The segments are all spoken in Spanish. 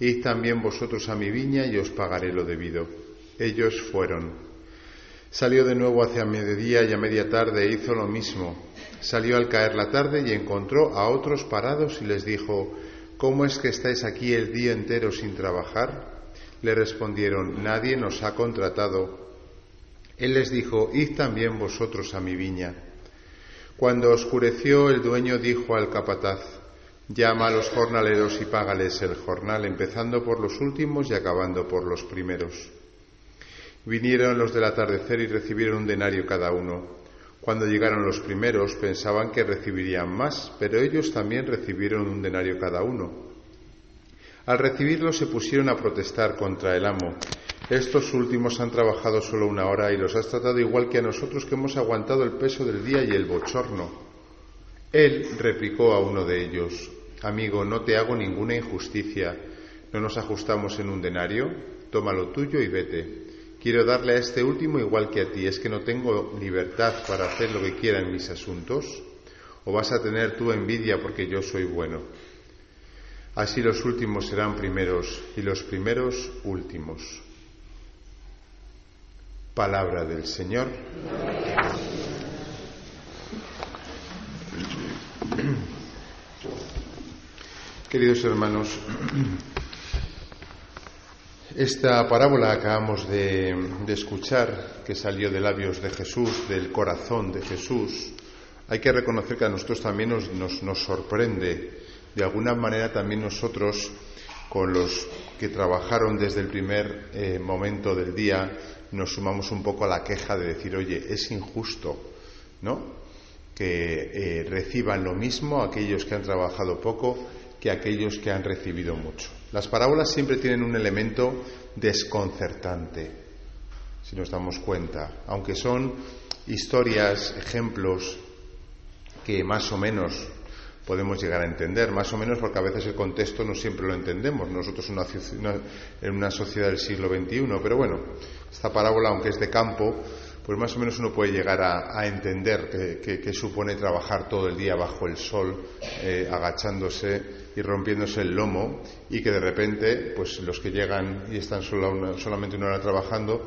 Id también vosotros a mi viña y os pagaré lo debido. Ellos fueron. Salió de nuevo hacia mediodía y a media tarde hizo lo mismo. Salió al caer la tarde y encontró a otros parados y les dijo, ¿Cómo es que estáis aquí el día entero sin trabajar? Le respondieron, Nadie nos ha contratado. Él les dijo, Id también vosotros a mi viña. Cuando oscureció, el dueño dijo al capataz, Llama a los jornaleros y págales el jornal, empezando por los últimos y acabando por los primeros. Vinieron los del atardecer y recibieron un denario cada uno. Cuando llegaron los primeros pensaban que recibirían más, pero ellos también recibieron un denario cada uno. Al recibirlo se pusieron a protestar contra el amo. Estos últimos han trabajado solo una hora y los has tratado igual que a nosotros que hemos aguantado el peso del día y el bochorno. Él replicó a uno de ellos, Amigo, no te hago ninguna injusticia. ¿No nos ajustamos en un denario? Toma lo tuyo y vete. Quiero darle a este último igual que a ti. ¿Es que no tengo libertad para hacer lo que quiera en mis asuntos? ¿O vas a tener tu envidia porque yo soy bueno? Así los últimos serán primeros y los primeros últimos. Palabra del Señor. Queridos hermanos, esta parábola acabamos de, escuchar, que salió de labios de Jesús, del corazón de Jesús, hay que reconocer que a nosotros también nos, sorprende. De alguna manera también nosotros, con los que trabajaron desde el primer eh, momento del día, nos sumamos un poco a la queja de decir, oye, es injusto, ¿no? Que eh, reciban lo mismo aquellos que han trabajado poco que aquellos que han recibido mucho. Las parábolas siempre tienen un elemento desconcertante, si nos damos cuenta, aunque son historias, ejemplos que más o menos podemos llegar a entender, más o menos porque a veces el contexto no siempre lo entendemos, nosotros en una sociedad del siglo XXI, pero bueno, esta parábola, aunque es de campo, pues más o menos uno puede llegar a, entender que, supone trabajar todo el día bajo el sol, eh, agachándose y rompiéndose el lomo, y que de repente, pues los que llegan y están solamente una hora trabajando,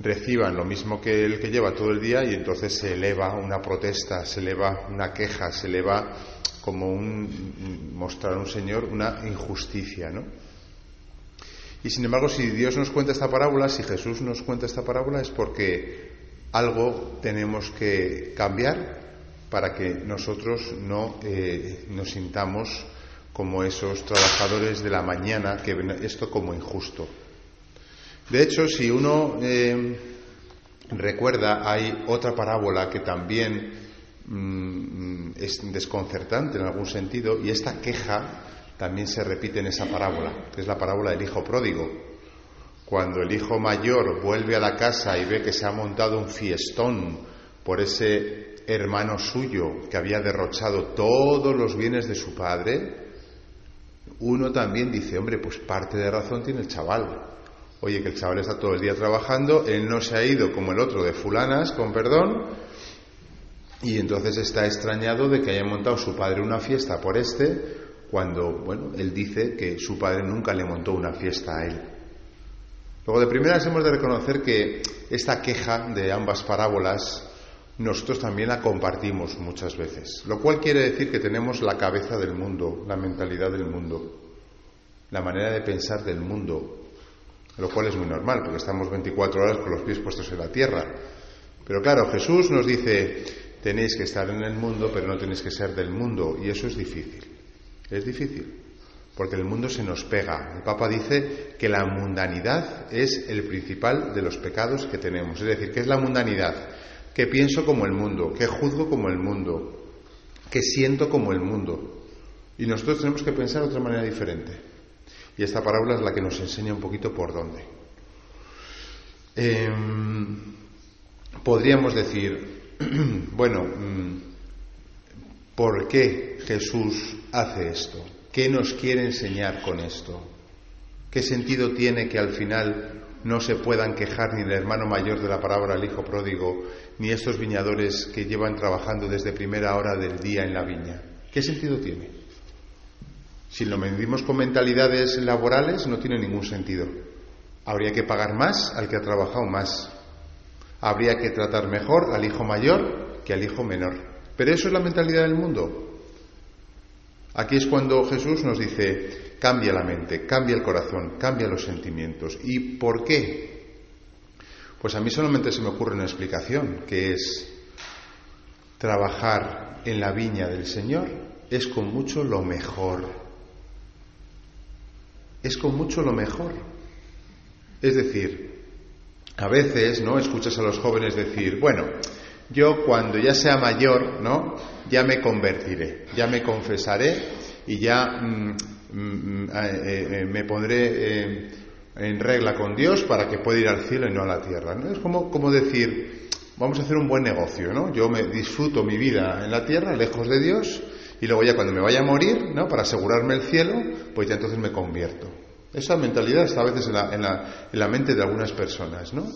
reciban lo mismo que el que lleva todo el día y entonces se eleva una protesta, se eleva una queja, se eleva como un mostrar a un señor una injusticia, ¿no? Y sin embargo, si Dios nos cuenta esta parábola, si Jesús nos cuenta esta parábola, es porque algo tenemos que cambiar para que nosotros no eh, nos sintamos como esos trabajadores de la mañana que ven esto como injusto. De hecho, si uno eh, recuerda, hay otra parábola que también mm, es desconcertante en algún sentido y esta queja también se repite en esa parábola, que es la parábola del hijo pródigo. Cuando el hijo mayor vuelve a la casa y ve que se ha montado un fiestón por ese hermano suyo que había derrochado todos los bienes de su padre, uno también dice, hombre, pues parte de razón tiene el chaval. Oye, que el chaval está todo el día trabajando, él no se ha ido como el otro de fulanas, con perdón, y entonces está extrañado de que haya montado su padre una fiesta por este, cuando, bueno, él dice que su padre nunca le montó una fiesta a él. Luego, de primeras hemos de reconocer que esta queja de ambas parábolas nosotros también la compartimos muchas veces, lo cual quiere decir que tenemos la cabeza del mundo, la mentalidad del mundo, la manera de pensar del mundo, lo cual es muy normal, porque estamos 24 horas con los pies puestos en la tierra. Pero claro, Jesús nos dice, tenéis que estar en el mundo, pero no tenéis que ser del mundo, y eso es difícil, es difícil porque el mundo se nos pega. El Papa dice que la mundanidad es el principal de los pecados que tenemos. Es decir, ¿qué es la mundanidad? Que pienso como el mundo, que juzgo como el mundo, que siento como el mundo. Y nosotros tenemos que pensar de otra manera diferente. Y esta parábola es la que nos enseña un poquito por dónde. Em, podríamos decir, bueno, mm, ¿por qué Jesús hace esto? ¿Qué nos quiere enseñar con esto? ¿Qué sentido tiene que al final no se puedan quejar ni el hermano mayor de la palabra el hijo pródigo, ni estos viñadores que llevan trabajando desde primera hora del día en la viña? ¿Qué sentido tiene? Si lo medimos con mentalidades laborales, no tiene ningún sentido. Habría que pagar más al que ha trabajado más. Habría que tratar mejor al hijo mayor que al hijo menor. Pero eso es la mentalidad del mundo. Aquí es cuando Jesús nos dice, cambia la mente, cambia el corazón, cambia los sentimientos. ¿Y por qué? Pues a mí solamente se me ocurre una explicación, que es trabajar en la viña del Señor es con mucho lo mejor. Es con mucho lo mejor. Es decir, a veces, ¿no? Escuchas a los jóvenes decir, bueno, yo cuando ya sea mayor, ¿no? Ya me convertiré, ya me confesaré y ya mm, mm, eh, eh, me pondré eh, en regla con Dios para que pueda ir al cielo y no a la tierra. ¿no? Es como, como decir, vamos a hacer un buen negocio, ¿no? Yo me disfruto mi vida en la tierra, lejos de Dios, y luego ya cuando me vaya a morir, ¿no? Para asegurarme el cielo, pues ya entonces me convierto. Esa mentalidad está a veces en la, en la, en la mente de algunas personas, ¿no?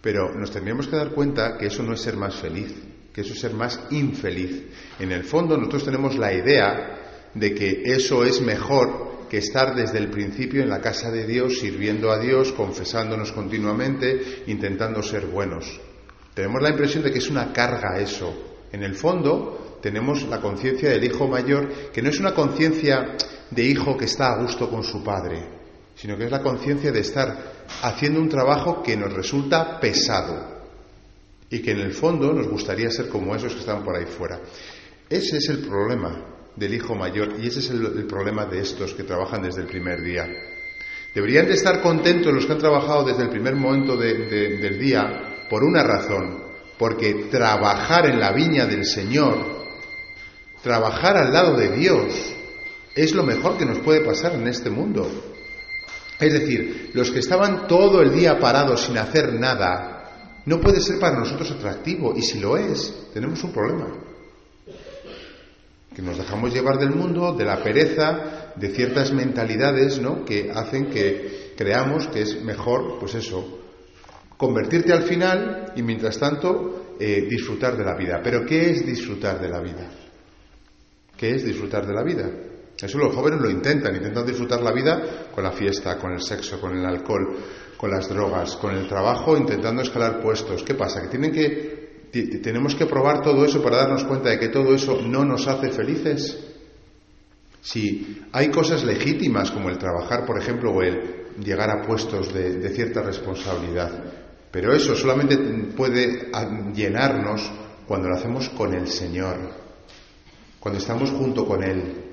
Pero nos tendríamos que dar cuenta que eso no es ser más feliz, que eso es ser más infeliz. En el fondo nosotros tenemos la idea de que eso es mejor que estar desde el principio en la casa de Dios, sirviendo a Dios, confesándonos continuamente, intentando ser buenos. Tenemos la impresión de que es una carga eso. En el fondo tenemos la conciencia del hijo mayor, que no es una conciencia de hijo que está a gusto con su padre, sino que es la conciencia de estar haciendo un trabajo que nos resulta pesado y que en el fondo nos gustaría ser como esos que están por ahí fuera. Ese es el problema del hijo mayor y ese es el, problema de estos que trabajan desde el primer día. Deberían de estar contentos los que han trabajado desde el primer momento del día por una razón, porque trabajar en la viña del Señor, trabajar al lado de Dios, es lo mejor que nos puede pasar en este mundo. Es decir, los que estaban todo el día parados sin hacer nada, no puede ser para nosotros atractivo. Y si lo es, tenemos un problema. Que nos dejamos llevar del mundo, de la pereza, de ciertas mentalidades, ¿no? Que hacen que creamos que es mejor, pues eso, convertirte al final y mientras tanto eh, disfrutar de la vida. Pero ¿qué es disfrutar de la vida? ¿Qué es disfrutar de la vida? Eso los jóvenes lo intentan, intentan disfrutar la vida con la fiesta, con el sexo, con el alcohol, con las drogas, con el trabajo, intentando escalar puestos. ¿Qué pasa? Que tienen que tenemos que probar todo eso para darnos cuenta de que todo eso no nos hace felices. Si hay cosas legítimas como el trabajar, por ejemplo, o el llegar a puestos de, de cierta responsabilidad, pero eso solamente puede llenarnos cuando lo hacemos con el Señor, cuando estamos junto con Él,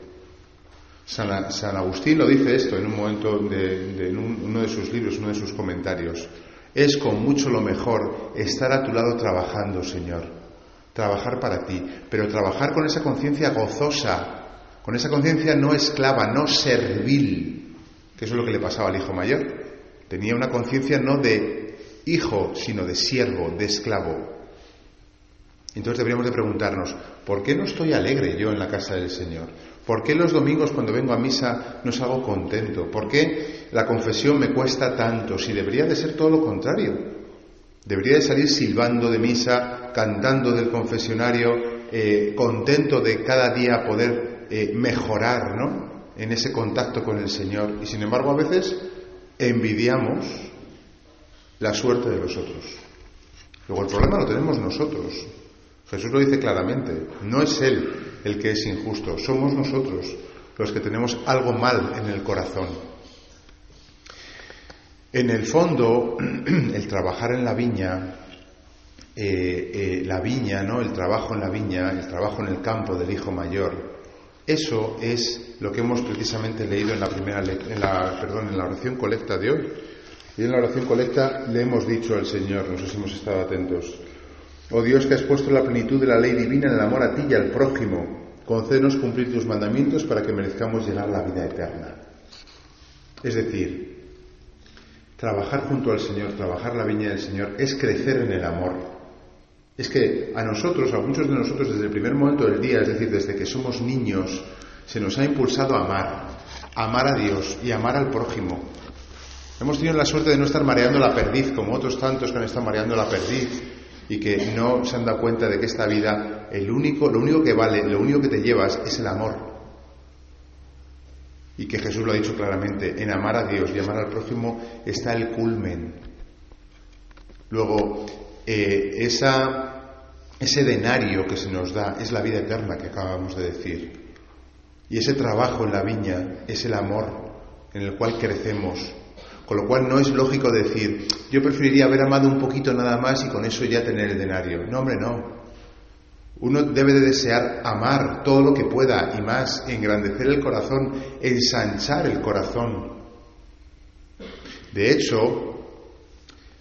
San, Agustín lo dice esto en un momento de, en uno de sus libros, uno de sus comentarios. Es con mucho lo mejor estar a tu lado trabajando, Señor. Trabajar para ti, pero trabajar con esa conciencia gozosa, con esa conciencia no esclava, no servil, que eso es lo que le pasaba al hijo mayor. Tenía una conciencia no de hijo, sino de siervo, de esclavo. Entonces deberíamos de preguntarnos, ¿por qué no estoy alegre yo en la casa del Señor? ¿Por qué los domingos cuando vengo a misa no salgo contento? ¿Por qué la confesión me cuesta tanto si debería de ser todo lo contrario? Debería de salir silbando de misa, cantando del confesionario, eh, contento de cada día poder eh, mejorar ¿no? en ese contacto con el Señor. Y sin embargo a veces envidiamos la suerte de los otros. Luego el problema lo tenemos nosotros. Jesús lo dice claramente, no es Él el que es injusto, somos nosotros los que tenemos algo mal en el corazón. En el fondo, el trabajar en la viña, eh, eh, la viña, ¿no? El trabajo en la viña, el trabajo en el campo del hijo mayor, eso es lo que hemos precisamente leído en la primera, en la, perdón, en la oración colecta de hoy. Y en la oración colecta le hemos dicho al Señor, no sé si hemos estado atentos, Oh Dios que has puesto la plenitud de la ley divina en el amor a ti y al prójimo, concédenos cumplir tus mandamientos para que merezcamos llegar la vida eterna. Es decir, trabajar junto al Señor, trabajar la viña del Señor, es crecer en el amor. Es que a nosotros, a muchos de nosotros, desde el primer momento del día, es decir, desde que somos niños, se nos ha impulsado a amar, amar a Dios y amar al prójimo. Hemos tenido la suerte de no estar mareando la perdiz, como otros tantos que han estado mareando la perdiz y que no se han dado cuenta de que esta vida, el único, lo único que vale, lo único que te llevas es el amor. Y que Jesús lo ha dicho claramente, en amar a Dios y amar al prójimo está el culmen. Luego, eh, ese denario que se nos da es la vida eterna que acabamos de decir. Y ese trabajo en la viña es el amor en el cual crecemos. Con lo cual no es lógico decir, yo preferiría haber amado un poquito nada más y con eso ya tener el denario. No, hombre, no. Uno debe de desear amar todo lo que pueda y más, engrandecer el corazón, ensanchar el corazón. De hecho,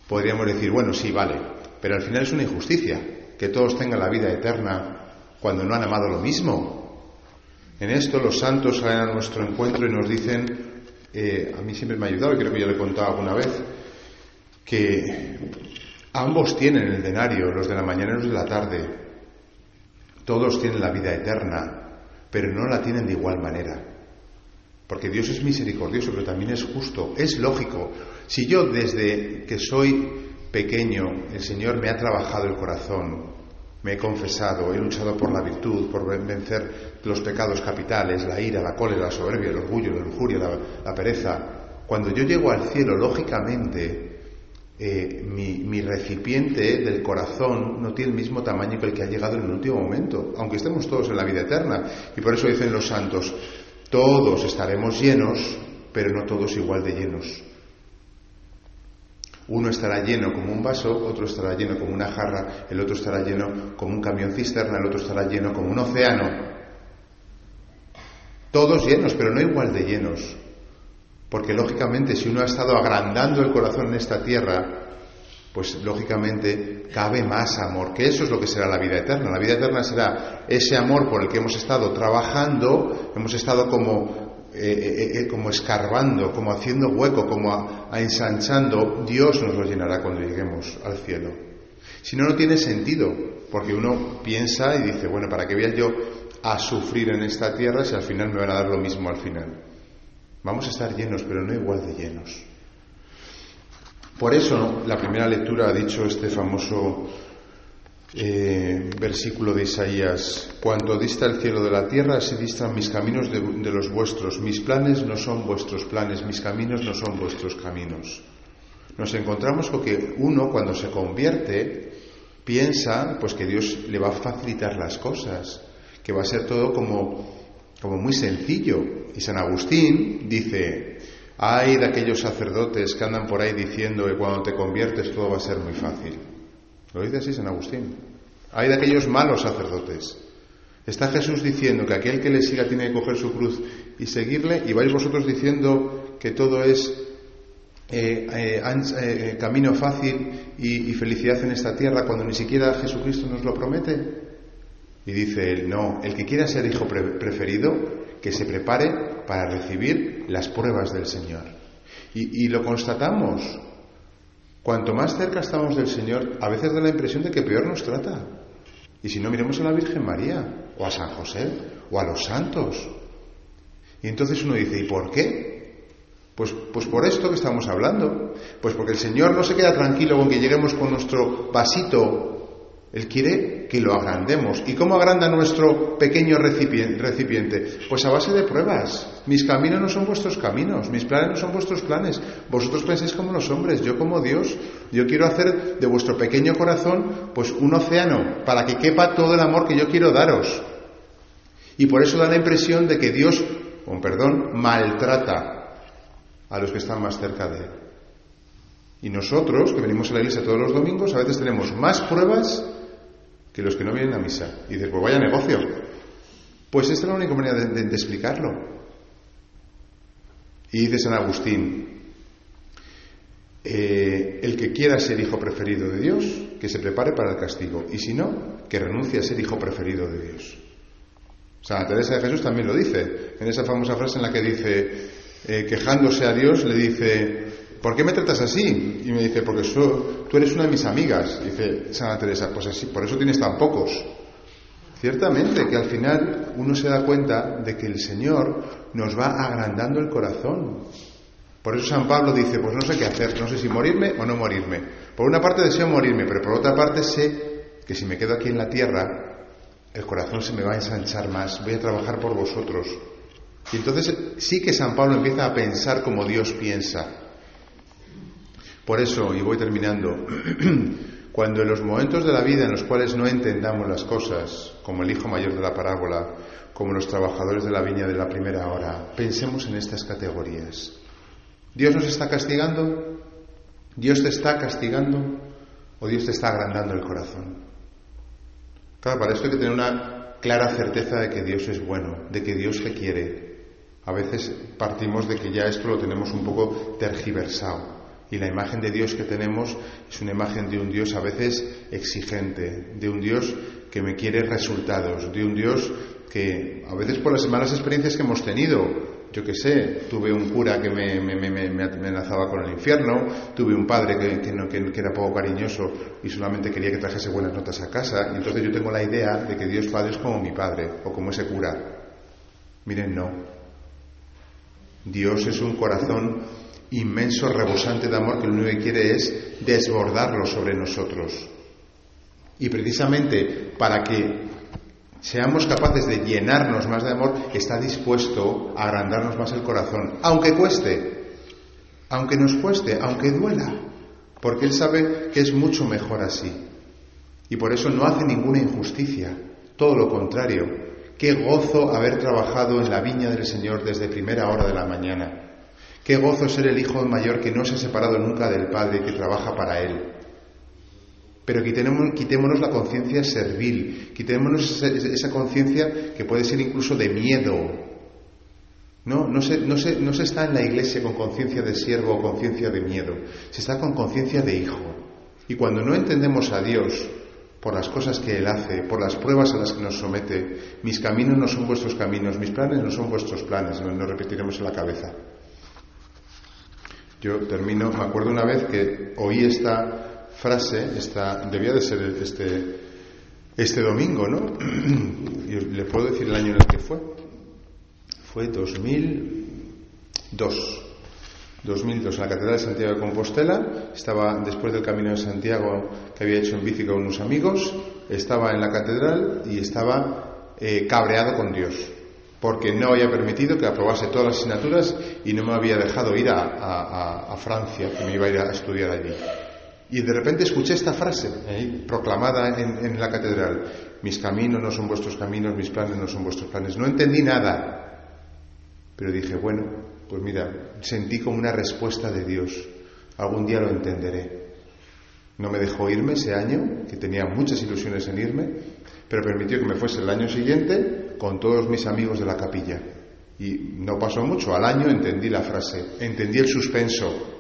podríamos decir, bueno, sí, vale, pero al final es una injusticia que todos tengan la vida eterna cuando no han amado lo mismo. En esto los santos salen a nuestro encuentro y nos dicen, eh, a mí siempre me ha ayudado, y creo que ya lo he contado alguna vez, que ambos tienen el denario, los de la mañana y los de la tarde. Todos tienen la vida eterna, pero no la tienen de igual manera. Porque Dios es misericordioso, pero también es justo. Es lógico. Si yo desde que soy pequeño, el Señor me ha trabajado el corazón, me he confesado, he luchado por la virtud, por vencer los pecados capitales, la ira, la cólera, la soberbia, el orgullo, la lujuria, la, pereza. Cuando yo llego al cielo, lógicamente, eh, mi, recipiente del corazón no tiene el mismo tamaño que el que ha llegado en el último momento, aunque estemos todos en la vida eterna. Y por eso dicen los santos, todos estaremos llenos, pero no todos igual de llenos. Uno estará lleno como un vaso, otro estará lleno como una jarra, el otro estará lleno como un camión cisterna, el otro estará lleno como un océano. Todos llenos, pero no igual de llenos. Porque lógicamente si uno ha estado agrandando el corazón en esta tierra, pues lógicamente cabe más amor, que eso es lo que será la vida eterna. La vida eterna será ese amor por el que hemos estado trabajando, hemos estado como, eh, eh, eh, como escarbando, como haciendo hueco, como ensanchando. Dios nos lo llenará cuando lleguemos al cielo. Si no, no tiene sentido, porque uno piensa y dice, bueno, ¿para qué voy a yo a sufrir en esta tierra si al final me van a dar lo mismo al final? Vamos a estar llenos, pero no igual de llenos. Por eso la primera lectura ha dicho este famoso eh, versículo de Isaías, cuando dista el cielo de la tierra, así distan mis caminos de, los vuestros, mis planes no son vuestros planes, mis caminos no son vuestros caminos. Nos encontramos con que uno cuando se convierte piensa pues que Dios le va a facilitar las cosas, que va a ser todo como como muy sencillo. Y San Agustín dice, hay de aquellos sacerdotes que andan por ahí diciendo que cuando te conviertes todo va a ser muy fácil. Lo dice así San Agustín. Hay de aquellos malos sacerdotes. Está Jesús diciendo que aquel que le siga tiene que coger su cruz y seguirle, y vais vosotros diciendo que todo es eh, eh, eh, camino fácil y, y felicidad en esta tierra cuando ni siquiera Jesucristo nos lo promete. Y dice él, no, el que quiera ser hijo preferido, que se prepare para recibir las pruebas del Señor. Y, lo constatamos. Cuanto más cerca estamos del Señor, a veces da la impresión de que peor nos trata. Y si no, miremos a la Virgen María, o a San José, o a los santos. Y entonces uno dice, ¿y por qué? Pues, pues por esto que estamos hablando. Pues porque el Señor no se queda tranquilo con que lleguemos con nuestro vasito él quiere que lo agrandemos. ¿Y cómo agranda nuestro pequeño recipiente? Pues a base de pruebas. Mis caminos no son vuestros caminos, mis planes no son vuestros planes. Vosotros pensáis como los hombres, yo como Dios. Yo quiero hacer de vuestro pequeño corazón pues un océano para que quepa todo el amor que yo quiero daros. Y por eso da la impresión de que Dios, con perdón, maltrata a los que están más cerca de Él. Y nosotros, que venimos a la iglesia todos los domingos, a veces tenemos más pruebas que los que no vienen a misa. Y dices, pues vaya negocio. Pues esta es la única manera de, explicarlo. Y dice San Agustín, eh, el que quiera ser hijo preferido de Dios, que se prepare para el castigo. Y si no, que renuncie a ser hijo preferido de Dios. Santa Teresa de Jesús también lo dice, en esa famosa frase en la que dice, eh, quejándose a Dios, le dice, ¿por qué me tratas así? Y me dice, porque tú eres una de mis amigas. dice Santa Teresa, pues así, por eso tienes tan pocos. Ciertamente que al final uno se da cuenta de que el Señor nos va agrandando el corazón. Por eso San Pablo dice, pues no sé qué hacer, no sé si morirme o no morirme. Por una parte deseo morirme, pero por otra parte sé que si me quedo aquí en la tierra, el corazón se me va a ensanchar más, voy a trabajar por vosotros. Y entonces sí que San Pablo empieza a pensar como Dios piensa. Por eso, y voy terminando, cuando en los momentos de la vida en los cuales no entendamos las cosas, como el hijo mayor de la parábola, como los trabajadores de la viña de la primera hora, pensemos en estas categorías. ¿Dios nos está castigando? ¿Dios te está castigando? ¿O Dios te está agrandando el corazón? Claro, para esto hay que tener una clara certeza de que Dios es bueno, de que Dios te quiere. A veces partimos de que ya esto lo tenemos un poco tergiversado. Y la imagen de Dios que tenemos es una imagen de un Dios a veces exigente, de un Dios que me quiere resultados, de un Dios que a veces por las malas experiencias que hemos tenido, yo que sé, tuve un cura que me, me, amenazaba con el infierno, tuve un padre que, era poco cariñoso y solamente quería que trajese buenas notas a casa, y entonces yo tengo la idea de que Dios Padre es como mi padre o como ese cura. Miren, no. Dios es un corazón inmenso, rebosante de amor que lo único que quiere es desbordarlo sobre nosotros. Y precisamente para que seamos capaces de llenarnos más de amor, está dispuesto a agrandarnos más el corazón, aunque cueste, aunque nos cueste, aunque duela, porque Él sabe que es mucho mejor así. Y por eso no hace ninguna injusticia, todo lo contrario. Qué gozo haber trabajado en la viña del Señor desde primera hora de la mañana. Qué gozo ser el hijo mayor que no se ha separado nunca del Padre que trabaja para Él. Pero quitémonos, la conciencia servil, quitémonos esa, conciencia que puede ser incluso de miedo. No, no se, no, no se está en la iglesia con conciencia de siervo o conciencia de miedo, se está con conciencia de hijo. Y cuando no entendemos a Dios por las cosas que Él hace, por las pruebas a las que nos somete, mis caminos no son vuestros caminos, mis planes no son vuestros planes, nos repetiremos en la cabeza. Yo termino, me acuerdo una vez que oí esta frase, esta, debía de ser este, este domingo, ¿no? Y le puedo decir el año en el que fue. Fue 2002. 2002, en la Catedral de Santiago de Compostela. Estaba después del Camino de Santiago que había hecho en bici con unos amigos. Estaba en la catedral y estaba eh, cabreado con Dios porque no había permitido que aprobase todas las asignaturas y no me había dejado ir a, Francia, que me iba a ir a estudiar allí. Y de repente escuché esta frase ¿eh? proclamada en, en, la catedral, mis caminos no son vuestros caminos, mis planes no son vuestros planes. No entendí nada, pero dije, bueno, pues mira, sentí como una respuesta de Dios, algún día lo entenderé. No me dejó irme ese año, que tenía muchas ilusiones en irme, pero permitió que me fuese el año siguiente con todos mis amigos de la capilla. Y no pasó mucho, al año entendí la frase, entendí el suspenso.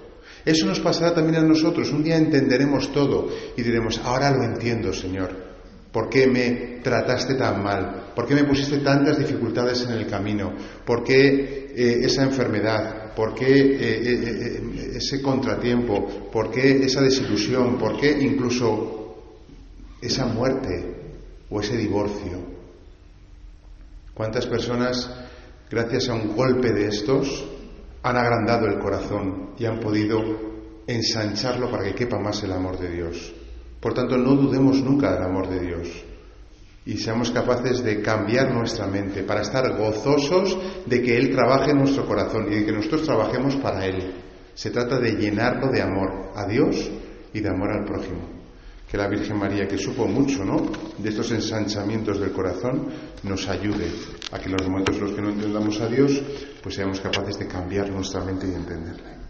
Eso nos pasará también a nosotros, un día entenderemos todo y diremos, ahora lo entiendo, Señor. ¿Por qué me trataste tan mal? ¿Por qué me pusiste tantas dificultades en el camino? ¿Por qué eh, esa enfermedad? ¿Por qué eh, eh, ese contratiempo? ¿Por qué esa desilusión? ¿Por qué incluso esa muerte? o ese divorcio. ¿Cuántas personas, gracias a un golpe de estos, han agrandado el corazón y han podido ensancharlo para que quepa más el amor de Dios? Por tanto, no dudemos nunca del amor de Dios y seamos capaces de cambiar nuestra mente para estar gozosos de que Él trabaje en nuestro corazón y de que nosotros trabajemos para Él. Se trata de llenarlo de amor a Dios y de amor al prójimo que la Virgen María, que supo mucho ¿no? de estos ensanchamientos del corazón, nos ayude a que en los momentos en los que no entendamos a Dios, pues seamos capaces de cambiar nuestra mente y entenderle.